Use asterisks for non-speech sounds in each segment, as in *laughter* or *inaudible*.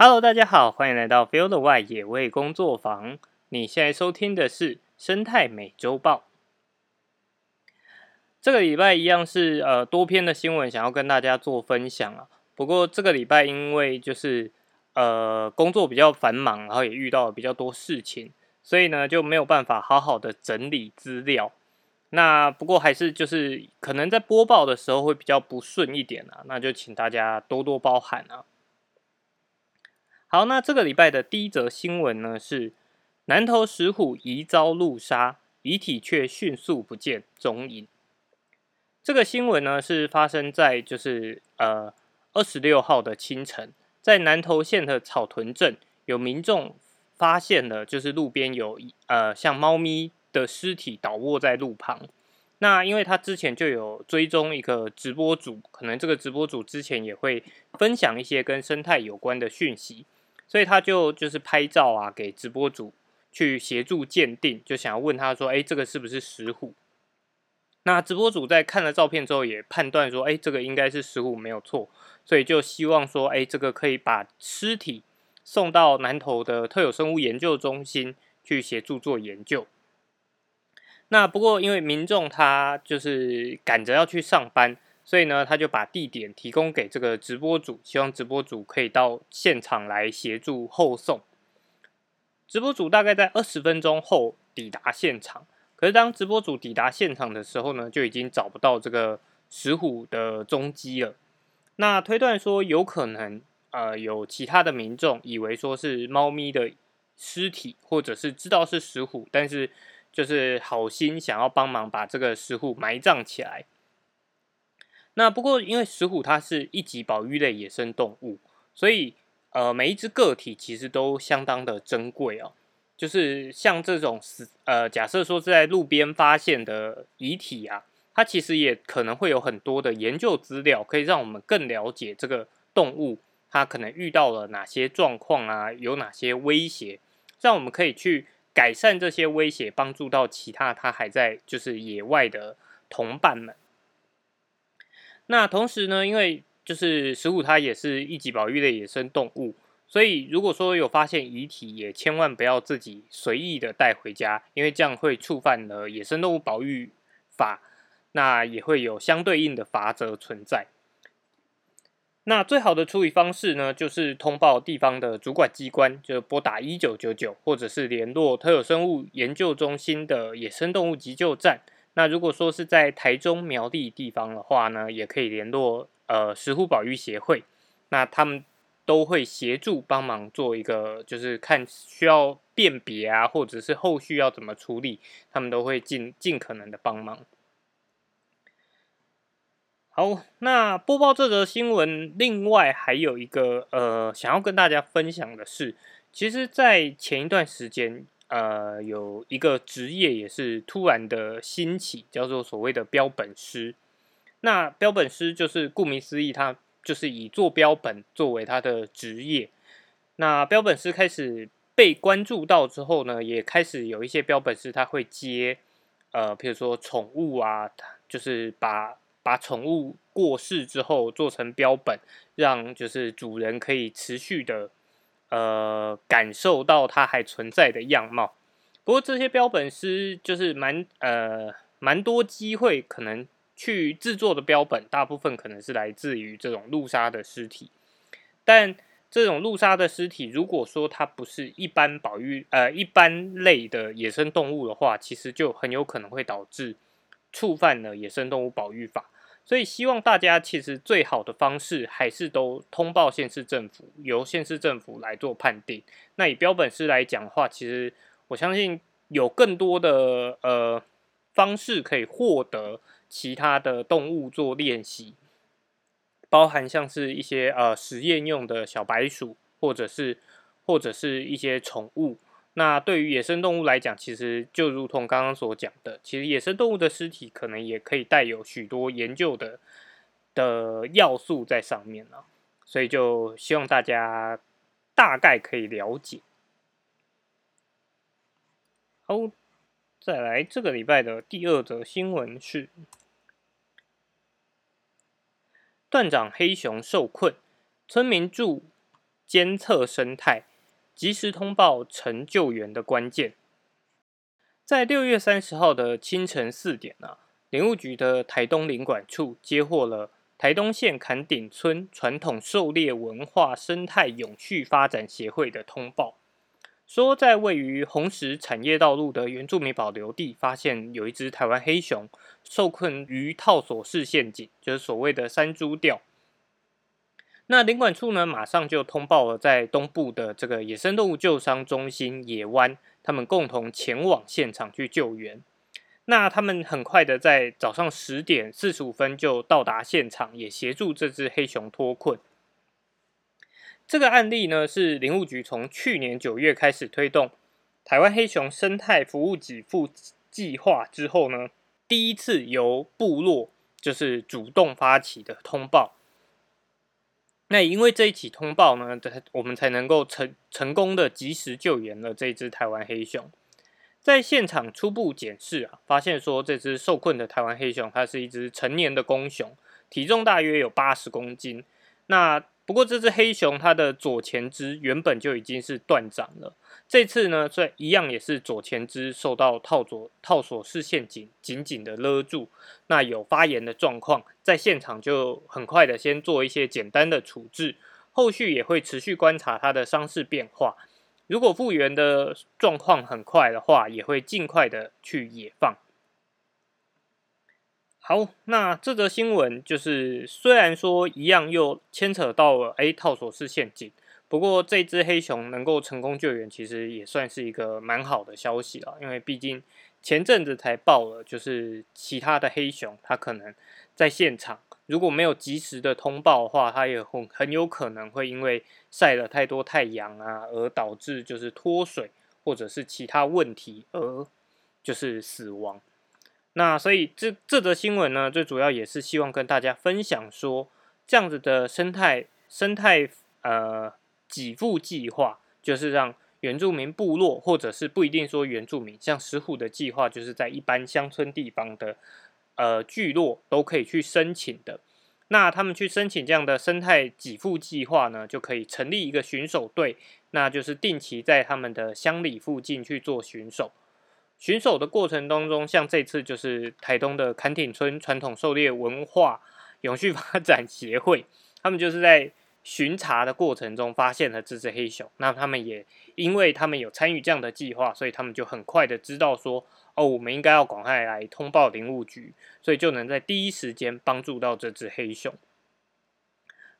Hello，大家好，欢迎来到 Field 外野味工作坊。你现在收听的是生态美洲豹。这个礼拜一样是呃多篇的新闻，想要跟大家做分享啊。不过这个礼拜因为就是呃工作比较繁忙，然后也遇到了比较多事情，所以呢就没有办法好好的整理资料。那不过还是就是可能在播报的时候会比较不顺一点啊，那就请大家多多包涵啊。好，那这个礼拜的第一则新闻呢是南投石虎疑遭路杀，遗体却迅速不见踪影。这个新闻呢是发生在就是呃二十六号的清晨，在南投县的草屯镇，有民众发现了就是路边有呃像猫咪的尸体倒卧在路旁。那因为他之前就有追踪一个直播组，可能这个直播组之前也会分享一些跟生态有关的讯息。所以他就就是拍照啊，给直播主去协助鉴定，就想要问他说：“哎，这个是不是石虎？”那直播主在看了照片之后，也判断说：“哎，这个应该是石虎，没有错。”所以就希望说：“哎，这个可以把尸体送到南投的特有生物研究中心去协助做研究。”那不过因为民众他就是赶着要去上班。所以呢，他就把地点提供给这个直播主，希望直播主可以到现场来协助后送。直播主大概在二十分钟后抵达现场，可是当直播主抵达现场的时候呢，就已经找不到这个石虎的踪迹了。那推断说，有可能呃有其他的民众以为说是猫咪的尸体，或者是知道是石虎，但是就是好心想要帮忙把这个石虎埋葬起来。那不过，因为石虎它是一级保育类野生动物，所以呃，每一只个体其实都相当的珍贵哦。就是像这种死呃，假设说是在路边发现的遗体啊，它其实也可能会有很多的研究资料，可以让我们更了解这个动物它可能遇到了哪些状况啊，有哪些威胁，让我们可以去改善这些威胁，帮助到其他它还在就是野外的同伴们。那同时呢，因为就是石虎它也是一级保育的野生动物，所以如果说有发现遗体，也千万不要自己随意的带回家，因为这样会触犯了野生动物保育法，那也会有相对应的罚则存在。那最好的处理方式呢，就是通报地方的主管机关，就拨打一九九九，或者是联络特有生物研究中心的野生动物急救站。那如果说是在台中苗栗地方的话呢，也可以联络呃石虎保育协会，那他们都会协助帮忙做一个，就是看需要辨别啊，或者是后续要怎么处理，他们都会尽尽可能的帮忙。好，那播报这则新闻，另外还有一个呃想要跟大家分享的是，其实，在前一段时间。呃，有一个职业也是突然的兴起，叫做所谓的标本师。那标本师就是顾名思义，他就是以做标本作为他的职业。那标本师开始被关注到之后呢，也开始有一些标本师他会接，呃，比如说宠物啊，就是把把宠物过世之后做成标本，让就是主人可以持续的。呃，感受到它还存在的样貌。不过这些标本师就是蛮呃蛮多机会可能去制作的标本，大部分可能是来自于这种路杀的尸体。但这种路杀的尸体，如果说它不是一般保育呃一般类的野生动物的话，其实就很有可能会导致触犯了野生动物保育法。所以希望大家其实最好的方式还是都通报县市政府，由县市政府来做判定。那以标本师来讲的话，其实我相信有更多的呃方式可以获得其他的动物做练习，包含像是一些呃实验用的小白鼠，或者是或者是一些宠物。那对于野生动物来讲，其实就如同刚刚所讲的，其实野生动物的尸体可能也可以带有许多研究的的要素在上面呢，所以就希望大家大概可以了解。好，再来这个礼拜的第二则新闻是：断掌黑熊受困，村民住监测生态，及时通报成救援的关键。在六月三十号的清晨四点啊，林务局的台东林管处接获了台东县坎顶村传统狩猎文化生态永续发展协会的通报，说在位于红石产业道路的原住民保留地，发现有一只台湾黑熊受困于套索式陷阱，就是所谓的山猪钓。那林管处呢，马上就通报了在东部的这个野生动物救伤中心野湾。他们共同前往现场去救援。那他们很快的在早上十点四十五分就到达现场，也协助这只黑熊脱困。这个案例呢，是林务局从去年九月开始推动台湾黑熊生态服务给付计划之后呢，第一次由部落就是主动发起的通报。那因为这一起通报呢，我们才能够成成功的及时救援了这只台湾黑熊。在现场初步检视啊，发现说这只受困的台湾黑熊，它是一只成年的公熊，体重大约有八十公斤。那不过这只黑熊它的左前肢原本就已经是断掌了。这次呢，这一样也是左前肢受到套左套索式陷阱紧紧的勒住，那有发炎的状况，在现场就很快的先做一些简单的处置，后续也会持续观察它的伤势变化，如果复原的状况很快的话，也会尽快的去野放。好，那这则新闻就是虽然说一样又牵扯到了哎套索式陷阱。不过这只黑熊能够成功救援，其实也算是一个蛮好的消息了。因为毕竟前阵子才报了，就是其他的黑熊，它可能在现场如果没有及时的通报的话，它也很很有可能会因为晒了太多太阳啊，而导致就是脱水或者是其他问题而就是死亡。那所以这这则新闻呢，最主要也是希望跟大家分享说，这样子的生态生态呃。给付计划就是让原住民部落，或者是不一定说原住民，像石虎的计划，就是在一般乡村地方的呃聚落都可以去申请的。那他们去申请这样的生态给付计划呢，就可以成立一个巡守队，那就是定期在他们的乡里附近去做巡守。巡守的过程当中，像这次就是台东的坎顶村传统狩猎文化永续发展协会，他们就是在。巡查的过程中发现了这只黑熊，那他们也因为他们有参与这样的计划，所以他们就很快的知道说，哦，我们应该要赶快来通报林务局，所以就能在第一时间帮助到这只黑熊。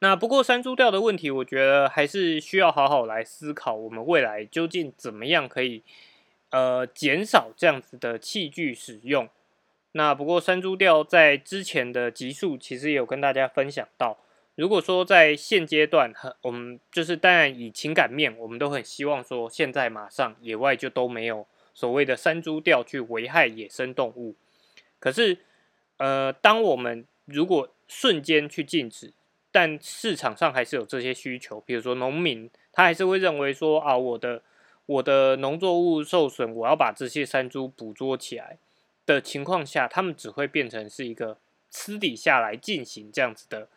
那不过山猪钓的问题，我觉得还是需要好好来思考，我们未来究竟怎么样可以呃减少这样子的器具使用。那不过山猪钓在之前的集数其实也有跟大家分享到。如果说在现阶段，很我们就是当然以情感面，我们都很希望说，现在马上野外就都没有所谓的山猪钓去危害野生动物。可是，呃，当我们如果瞬间去禁止，但市场上还是有这些需求，比如说农民，他还是会认为说啊，我的我的农作物受损，我要把这些山猪捕捉起来的情况下，他们只会变成是一个私底下来进行这样子的。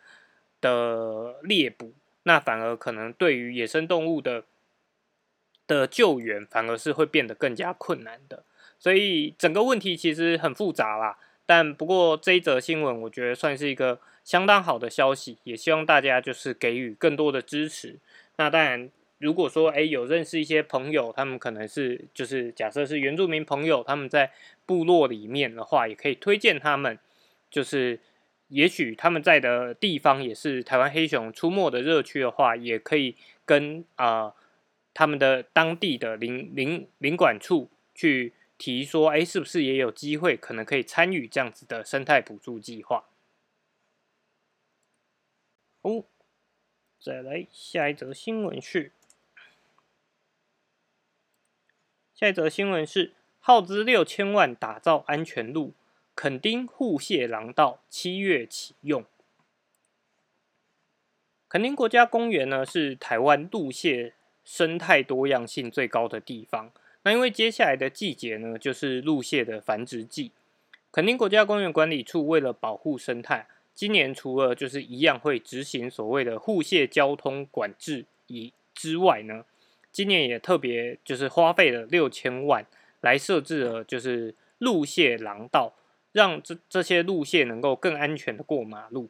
的猎捕，那反而可能对于野生动物的的救援，反而是会变得更加困难的。所以整个问题其实很复杂啦。但不过这一则新闻，我觉得算是一个相当好的消息，也希望大家就是给予更多的支持。那当然，如果说诶有认识一些朋友，他们可能是就是假设是原住民朋友，他们在部落里面的话，也可以推荐他们，就是。也许他们在的地方也是台湾黑熊出没的热区的话，也可以跟啊他们的当地的领领领管处去提说，哎，是不是也有机会可能可以参与这样子的生态补助计划？哦，再来下一则新闻是，下一则新闻是耗资六千万打造安全路。垦丁护蟹廊道七月启用。垦丁国家公园呢，是台湾陆蟹生态多样性最高的地方。那因为接下来的季节呢，就是陆蟹的繁殖季。垦丁国家公园管理处为了保护生态，今年除了就是一样会执行所谓的护蟹交通管制以之外呢，今年也特别就是花费了六千万来设置了就是陆蟹廊道，让这这些路线能够更安全的过马路。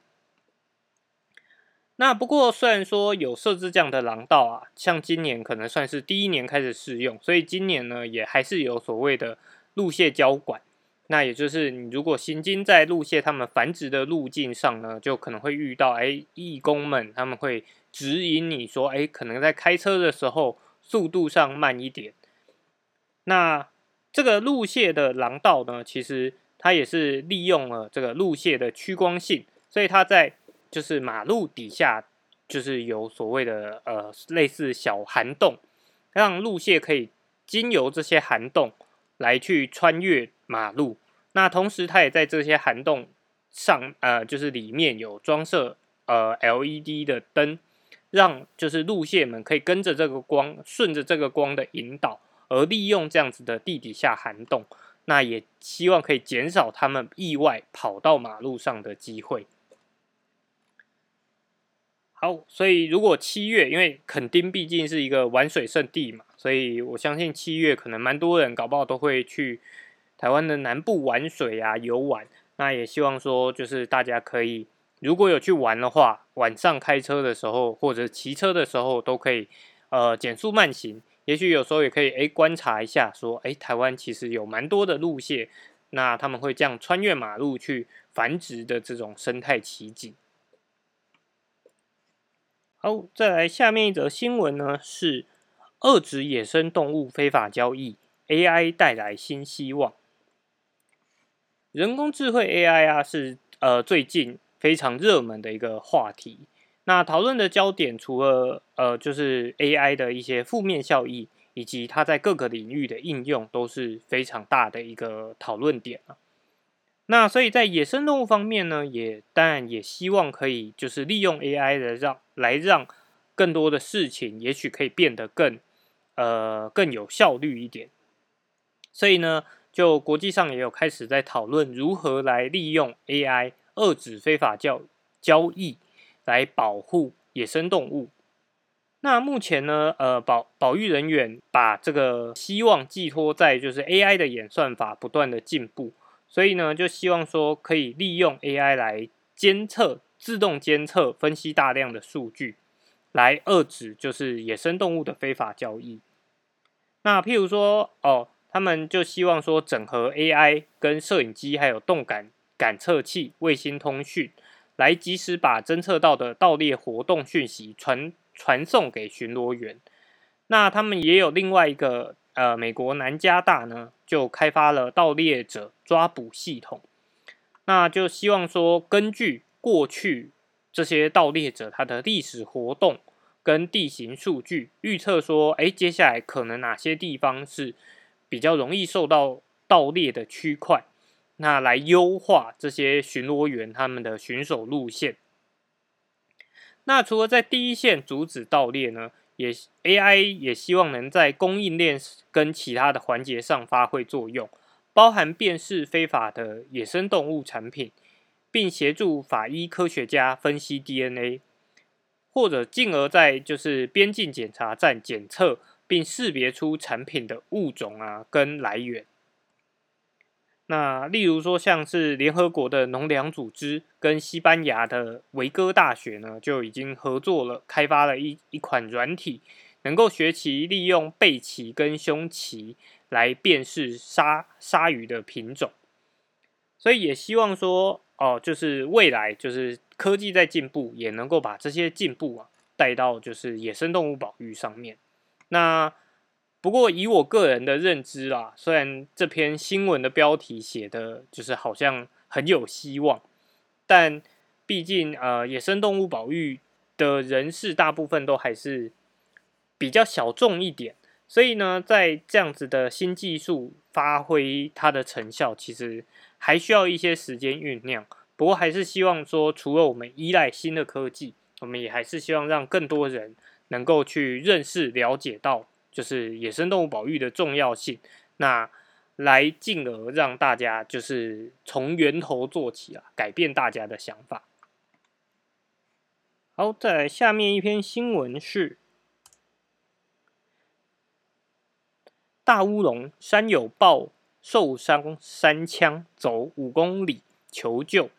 那不过虽然说有设置这样的廊道啊，像今年可能算是第一年开始试用，所以今年呢也还是有所谓的路线交管。那也就是你如果行经在路线他们繁殖的路径上呢，就可能会遇到哎义工们他们会指引你说哎可能在开车的时候速度上慢一点。那这个路线的廊道呢，其实它也是利用了这个路线的趋光性，所以它在就是马路底下就是有所谓的呃类似小涵洞，让路线可以经由这些涵洞来去穿越马路。那同时，它也在这些涵洞上，呃，就是里面有装设呃 LED 的灯，让就是路线们可以跟着这个光，顺着这个光的引导，而利用这样子的地底下涵洞，那也希望可以减少他们意外跑到马路上的机会。好，所以如果七月，因为垦丁毕竟是一个玩水圣地嘛，所以我相信七月可能蛮多人搞不好都会去。台湾的南部玩水啊，游玩，那也希望说，就是大家可以，如果有去玩的话，晚上开车的时候或者骑车的时候，都可以，呃，减速慢行。也许有时候也可以，哎，观察一下，说，哎，台湾其实有蛮多的路线，那他们会这样穿越马路去繁殖的这种生态奇景。好，再来下面一则新闻呢，是遏制野生动物非法交易，AI 带来新希望。人工智慧 AI 啊，是呃最近非常热门的一个话题。那讨论的焦点除了呃就是 AI 的一些负面效益，以及它在各个领域的应用，都是非常大的一个讨论点啊。那所以在野生动物方面呢，也当然也希望可以就是利用 AI 的让来让更多的事情，也许可以变得更呃更有效率一点。所以呢。就国际上也有开始在讨论如何来利用 AI 遏制非法交交易，来保护野生动物。那目前呢，呃，保保育人员把这个希望寄托在就是 AI 的演算法不断的进步，所以呢，就希望说可以利用 AI 来监测、自动监测、分析大量的数据，来遏制就是野生动物的非法交易。那譬如说，哦。他们就希望说，整合 AI 跟摄影机，还有动感感测器、卫星通讯，来及时把侦测到的盗猎活动讯息传传送给巡逻员。那他们也有另外一个，呃，美国南加大呢，就开发了盗猎者抓捕系统。那就希望说，根据过去这些盗猎者他的历史活动跟地形数据，预测说，哎，接下来可能哪些地方是。比较容易受到盗猎的区块，那来优化这些巡逻员他们的巡守路线。那除了在第一线阻止盗猎呢，也 AI 也希望能在供应链跟其他的环节上发挥作用，包含辨识非法的野生动物产品，并协助法医科学家分析 DNA，或者进而在就是边境检查站检测。并识别出产品的物种啊跟来源。那例如说，像是联合国的农粮组织跟西班牙的维戈大学呢，就已经合作了，开发了一一款软体，能够学习利用背鳍跟胸鳍来辨识鲨鲨鱼的品种。所以也希望说，哦，就是未来就是科技在进步，也能够把这些进步啊带到就是野生动物保育上面。那不过以我个人的认知啦，虽然这篇新闻的标题写的就是好像很有希望，但毕竟呃野生动物保育的人士大部分都还是比较小众一点，所以呢，在这样子的新技术发挥它的成效，其实还需要一些时间酝酿。不过还是希望说，除了我们依赖新的科技，我们也还是希望让更多人。能够去认识、了解到，就是野生动物保育的重要性那来进而让大家就是从源头做起啊改变大家的想法。好在下面一篇新闻是大乌龙山有报受伤山枪走五公里求救。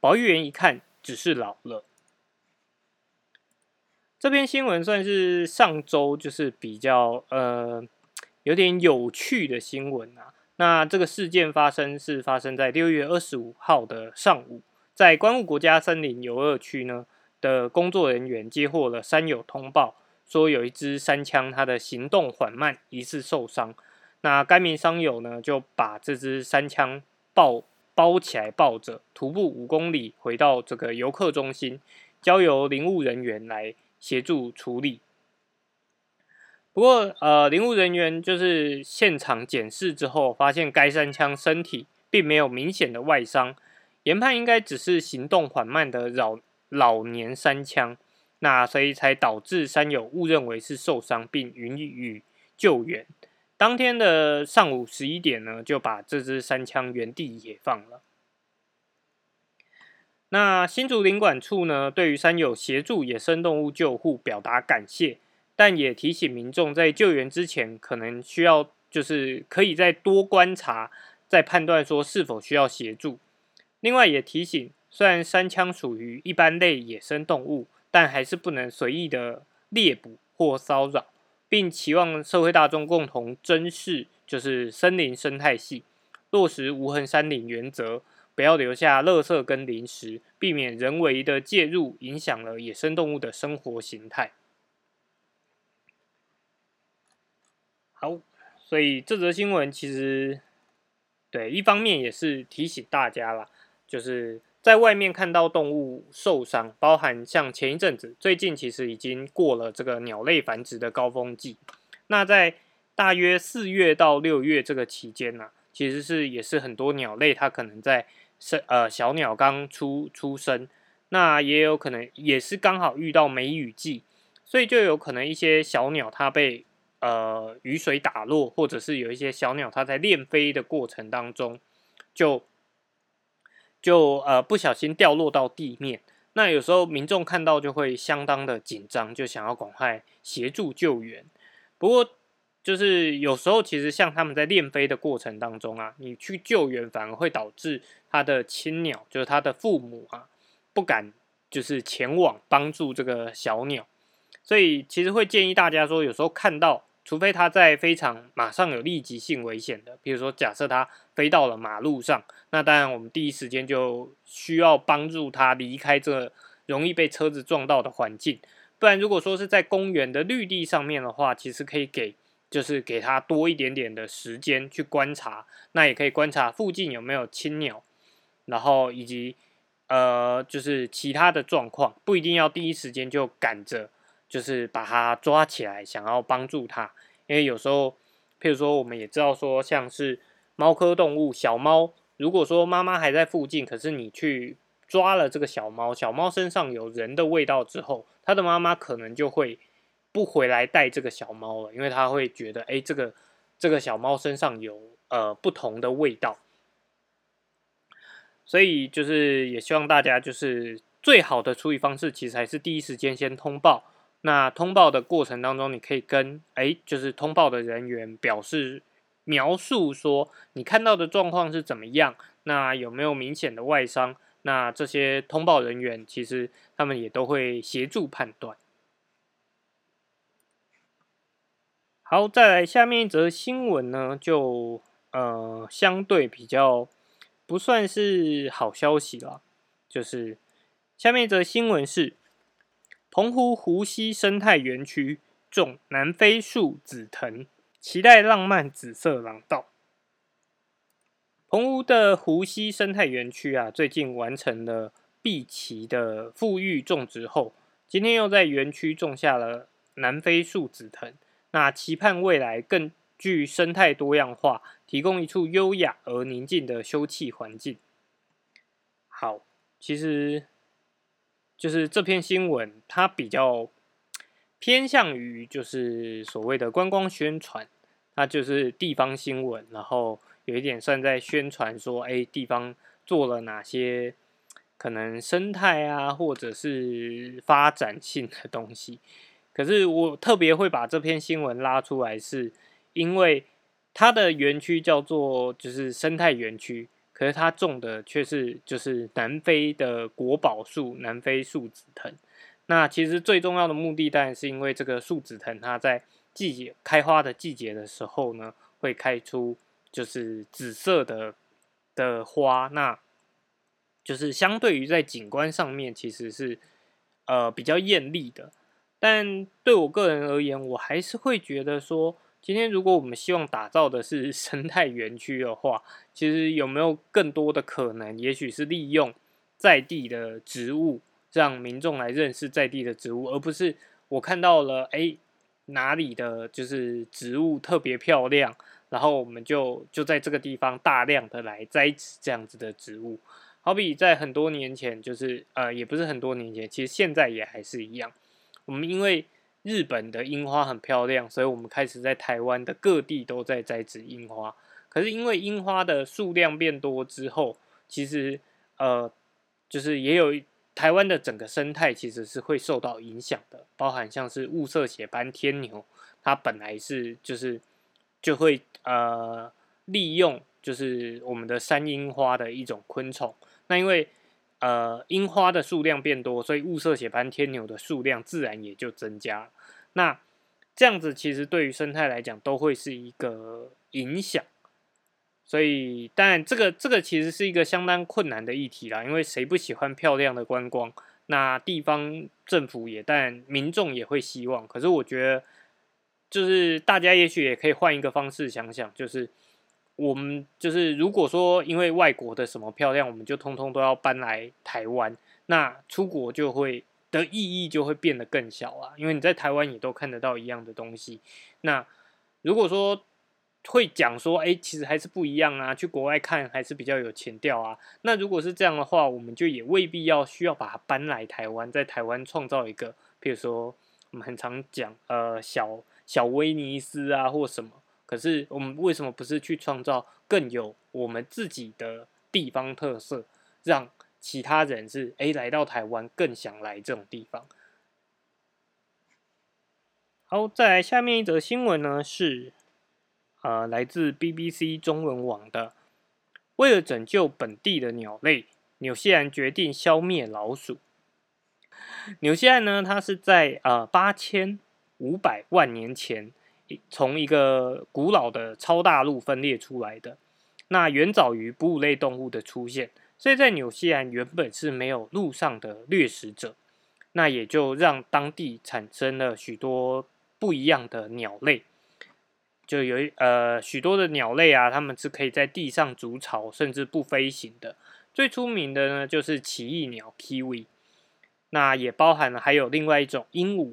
保育员一看只是老了。这篇新闻算是上周就是比较呃有点有趣的新闻啊。那这个事件发生是发生在六月二十五号的上午，在关务国家森林游乐区呢的工作人员接获了山友通报，说有一只山枪它的行动缓慢，疑似受伤。那该名山友呢就把这只山枪抱包起来抱着，徒步五公里回到这个游客中心，交由林务人员来。协助处理。不过，呃，林务人员就是现场检视之后，发现该三枪身体并没有明显的外伤，研判应该只是行动缓慢的老老年三枪，那所以才导致三友误认为是受伤，并予以救援。当天的上午十一点呢，就把这支山枪原地野放了。那新竹领管处呢，对于山友协助野生动物救护表达感谢，但也提醒民众在救援之前，可能需要就是可以再多观察，再判断说是否需要协助。另外也提醒，虽然山枪属于一般类野生动物，但还是不能随意的猎捕或骚扰，并期望社会大众共同珍视就是森林生态系，落实无痕山林原则。不要留下垃圾跟零食，避免人为的介入，影响了野生动物的生活形态。好，所以这则新闻其实对一方面也是提醒大家啦，就是在外面看到动物受伤，包含像前一阵子，最近其实已经过了这个鸟类繁殖的高峰季。那在大约四月到六月这个期间呢，其实是也是很多鸟类它可能在生呃小鸟刚出出生，那也有可能也是刚好遇到梅雨季，所以就有可能一些小鸟它被呃雨水打落，或者是有一些小鸟它在练飞的过程当中，就就呃不小心掉落到地面。那有时候民众看到就会相当的紧张，就想要赶快协助救援。不过就是有时候其实像他们在练飞的过程当中啊，你去救援反而会导致。他的亲鸟就是他的父母啊，不敢就是前往帮助这个小鸟，所以其实会建议大家说，有时候看到，除非它在非常马上有立即性危险的，比如说假设它飞到了马路上，那当然我们第一时间就需要帮助它离开这容易被车子撞到的环境，不然如果说是在公园的绿地上面的话，其实可以给。就是给它多一点点的时间去观察，那也可以观察附近有没有青鸟。然后以及呃，就是其他的状况，不一定要第一时间就赶着，就是把它抓起来，想要帮助它。因为有时候，譬如说，我们也知道说，像是猫科动物小猫，如果说妈妈还在附近，可是你去抓了这个小猫，小猫身上有人的味道之后，它的妈妈可能就会不回来带这个小猫了，因为它会觉得，哎，这个这个小猫身上有呃不同的味道。所以就是也希望大家就是最好的处理方式，其实还是第一时间先通报。那通报的过程当中，你可以跟哎，就是通报的人员表示描述说你看到的状况是怎么样，那有没有明显的外伤？那这些通报人员其实他们也都会协助判断。好，再来下面一则新闻呢，就呃相对比较。不算是好消息了，就是下面一则新闻是：澎湖湖西生态园区种南非树紫藤，期待浪漫紫色廊道。澎湖的湖西生态园区啊，最近完成了碧琪的富裕种植后，今天又在园区种下了南非树紫藤，那期盼未来更。具生态多样化，提供一处优雅而宁静的休憩环境。好，其实就是这篇新闻，它比较偏向于就是所谓的观光宣传，它就是地方新闻，然后有一点算在宣传说，哎，地方做了哪些可能生态啊，或者是发展性的东西。可是我特别会把这篇新闻拉出来是。因为它的园区叫做就是生态园区，可是它种的却是就是南非的国宝树——南非树脂藤。那其实最重要的目的，当然是因为这个树脂藤它在季节开花的季节的时候呢，会开出就是紫色的的花，那就是相对于在景观上面其实是呃比较艳丽的。但对我个人而言，我还是会觉得说，今天如果我们希望打造的是 *laughs* 生态园区的话，其实有没有更多的可能，也许是利用在地的植物。让民众来认识在地的植物，而不是我看到了哎哪里的就是植物特别漂亮，然后我们就就在这个地方大量的来栽植这样子的植物。好比在很多年前，就是呃也不是很多年前，其实现在也还是一样。我们因为日本的樱花很漂亮，所以我们开始在台湾的各地都在栽植樱花。可是因为樱花的数量变多之后，其实呃就是也有。台湾的整个生态其实是会受到影响的，包含像是雾色血斑天牛，它本来是就是就会呃利用就是我们的山樱花的一种昆虫，那因为呃樱花的数量变多，所以雾色血斑天牛的数量自然也就增加。那这样子其实对于生态来讲都会是一个影响。所以，当然，这个这个其实是一个相当困难的议题啦。因为谁不喜欢漂亮的观光？那地方政府也，但民众也会希望。可是，我觉得，就是大家也许也可以换一个方式想想，就是我们就是如果说因为外国的什么漂亮，我们就通通都要搬来台湾，那出国就会的意义就会变得更小啊。因为你在台湾也都看得到一样的东西。那如果说，会讲说，哎，其实还是不一样啊。去国外看还是比较有情调啊。那如果是这样的话，我们就也未必要需要把它搬来台湾，在台湾创造一个，比如说我们很常讲，呃，小小威尼斯啊，或什么。可是我们为什么不是去创造更有我们自己的地方特色，让其他人是哎来到台湾更想来这种地方？好，再来下面一则新闻呢是。呃，来自 BBC 中文网的，为了拯救本地的鸟类，纽西兰决定消灭老鼠。纽西兰呢，它是在呃八千五百万年前从一个古老的超大陆分裂出来的，那远早于哺乳类动物的出现，所以在纽西兰原本是没有陆上的掠食者，那也就让当地产生了许多不一样的鸟类。就有呃许多的鸟类啊，它们是可以在地上筑巢，甚至不飞行的。最出名的呢，就是奇异鸟 kiwi。那也包含了还有另外一种鹦鹉，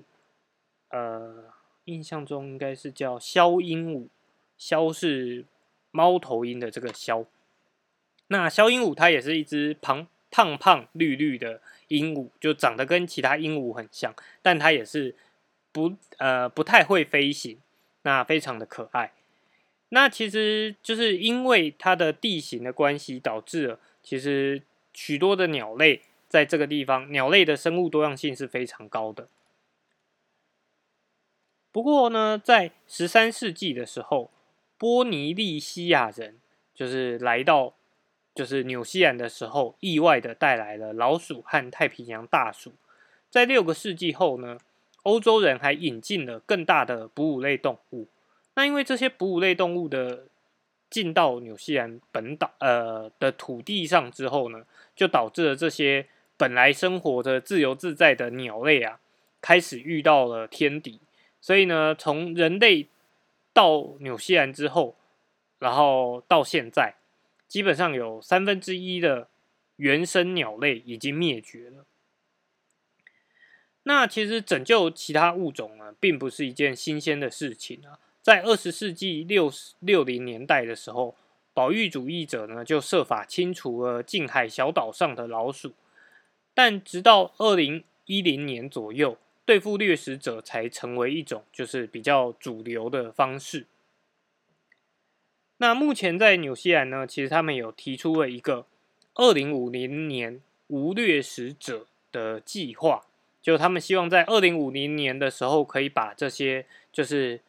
呃，印象中应该是叫枭鹦鹉，枭是猫头鹰的这个枭。那枭鹦鹉它也是一只胖胖胖绿绿的鹦鹉，就长得跟其他鹦鹉很像，但它也是不呃不太会飞行。那非常的可爱，那其实就是因为它的地形的关系，导致了其实许多的鸟类在这个地方，鸟类的生物多样性是非常高的。不过呢，在十三世纪的时候，波尼利西亚人就是来到就是纽西兰的时候，意外的带来了老鼠和太平洋大鼠。在六个世纪后呢？欧洲人还引进了更大的哺乳类动物，那因为这些哺乳类动物的进到纽西兰本岛呃的土地上之后呢，就导致了这些本来生活的自由自在的鸟类啊，开始遇到了天敌。所以呢，从人类到纽西兰之后，然后到现在，基本上有三分之一的原生鸟类已经灭绝了。那其实拯救其他物种呢，并不是一件新鲜的事情啊。在二十世纪六六零年代的时候，保育主义者呢就设法清除了近海小岛上的老鼠，但直到二零一零年左右，对付掠食者才成为一种就是比较主流的方式。那目前在纽西兰呢，其实他们有提出了一个二零五零年无掠食者的计划。就他们希望在二零五零年的时候，可以把这些就是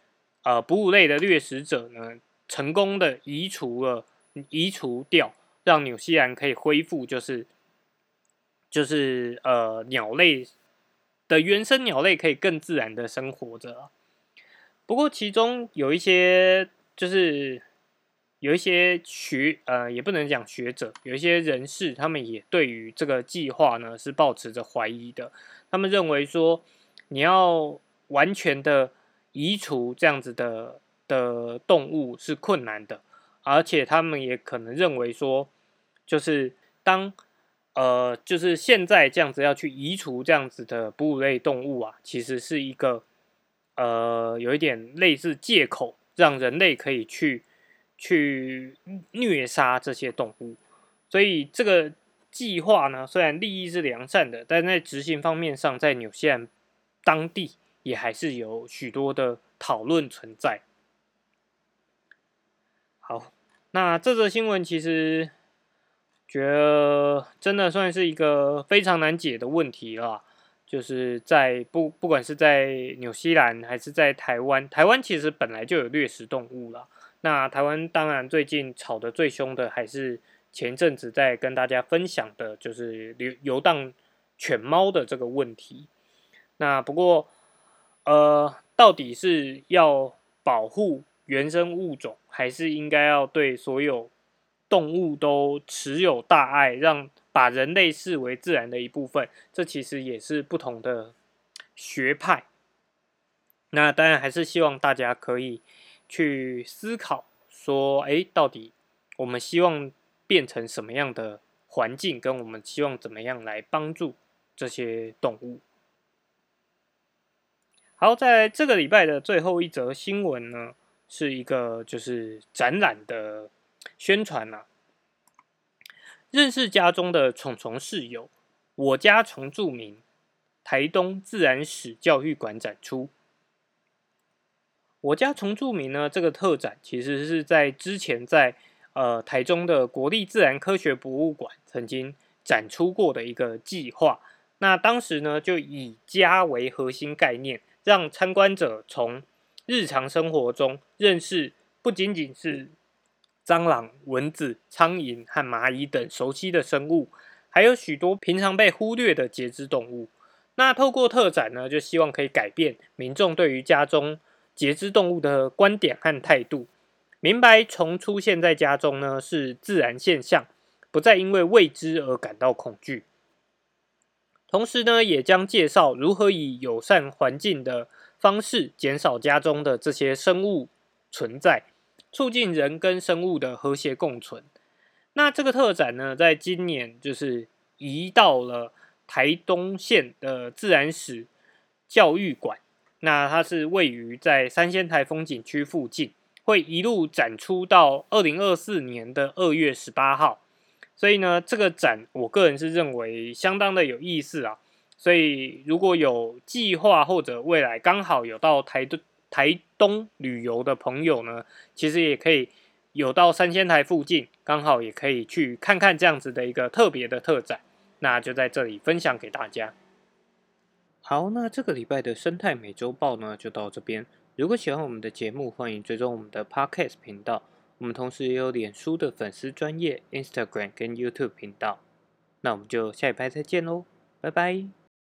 呃哺乳类的掠食者呢，成功的移除了移除掉，让纽西兰可以恢复，就是就是呃鸟类的原生鸟类可以更自然的生活着。不过其中有一些就是有一些学呃也不能讲学者，有一些人士他们也对于这个计划呢是抱持着怀疑的。他们认为说你要完全的移除这样子的。的动物是困难的，而且他们也可能认为说，就是当呃，就是现在这样子要去移除这样子的哺乳类动物啊，其实是一个呃，有一点类似借口，让人类可以去去虐杀这些动物。所以这个计划呢，虽然利益是良善的，但在执行方面上，在纽西兰当地也还是有许多的讨论存在。好，那这则新闻其实觉得真的算是一个非常难解的问题了。就是在不不管是在纽西兰还是在台湾，台湾其实本来就有掠食动物了。那台湾当然最近吵得最凶的，还是前阵子在跟大家分享的，就是游游荡犬猫的这个问题。那不过，呃，到底是要保护？原生物种还是应该要对所有动物都持有大爱，让把人类视为自然的一部分。这其实也是不同的学派。那当然还是希望大家可以去思考，说，哎，到底我们希望变成什么样的环境，跟我们希望怎么样来帮助这些动物。好，在这个礼拜的最后一则新闻呢。是一个就是展览的宣传呐。认识家中的虫虫室友，我家虫著名台东自然史教育馆展出。我家虫著名呢，这个特展其实是在之前在呃台中的国立自然科学博物馆曾经展出过的一个计划。那当时呢，就以家为核心概念，让参观者从日常生活中认识不仅仅是蟑螂、蚊子、苍蝇和蚂蚁等熟悉的生物，还有许多平常被忽略的节肢动物。那透过特展呢，就希望可以改变民众对于家中节肢动物的观点和态度，明白虫出现在家中呢是自然现象，不再因为未知而感到恐惧。同时呢，也将介绍如何以友善环境的。方式减少家中的这些生物存在，促进人跟生物的和谐共存。那这个特展呢，在今年就是移到了台东县的自然史教育馆。那它是位于在三仙台风景区附近，会一路展出到二零二四年的二月十八号。所以呢，这个展我个人是认为相当的有意思啊。所以，如果有计划或者未来刚好有到台东台东旅游的朋友呢，其实也可以有到三仙台附近，刚好也可以去看看这样子的一个特别的特展。那就在这里分享给大家。好，那这个礼拜的生态美洲豹呢，就到这边。如果喜欢我们的节目，欢迎追踪我们的 Podcast 频道。我们同时也有脸书的粉丝专业、Instagram 跟 YouTube 频道。那我们就下一拍再见喽，拜拜。